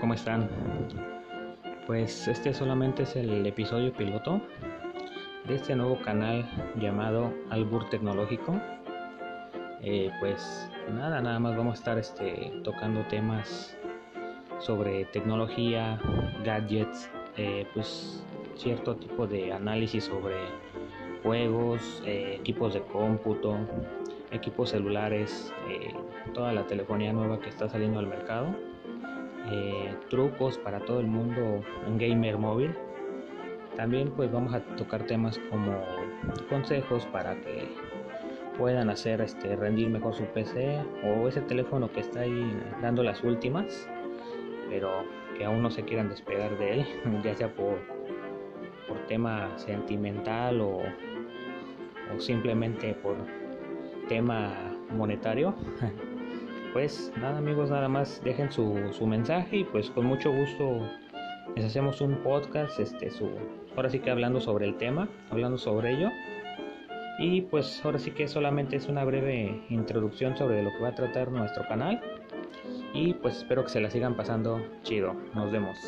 ¿cómo están? Pues este solamente es el episodio piloto de este nuevo canal llamado Albur Tecnológico. Eh, pues nada, nada más vamos a estar este, tocando temas sobre tecnología, gadgets, eh, pues cierto tipo de análisis sobre juegos, eh, equipos de cómputo, equipos celulares, toda la telefonía nueva que está saliendo al mercado eh, trucos para todo el mundo, un gamer móvil. También pues vamos a tocar temas como consejos para que puedan hacer este rendir mejor su PC o ese teléfono que está ahí dando las últimas, pero que aún no se quieran despegar de él, ya sea por, por tema sentimental o, o simplemente por tema monetario. pues nada amigos, nada más dejen su, su mensaje y pues con mucho gusto les hacemos un podcast, este, su, ahora sí que hablando sobre el tema, hablando sobre ello. Y pues ahora sí que solamente es una breve introducción sobre lo que va a tratar nuestro canal. Y pues espero que se la sigan pasando chido. Nos vemos.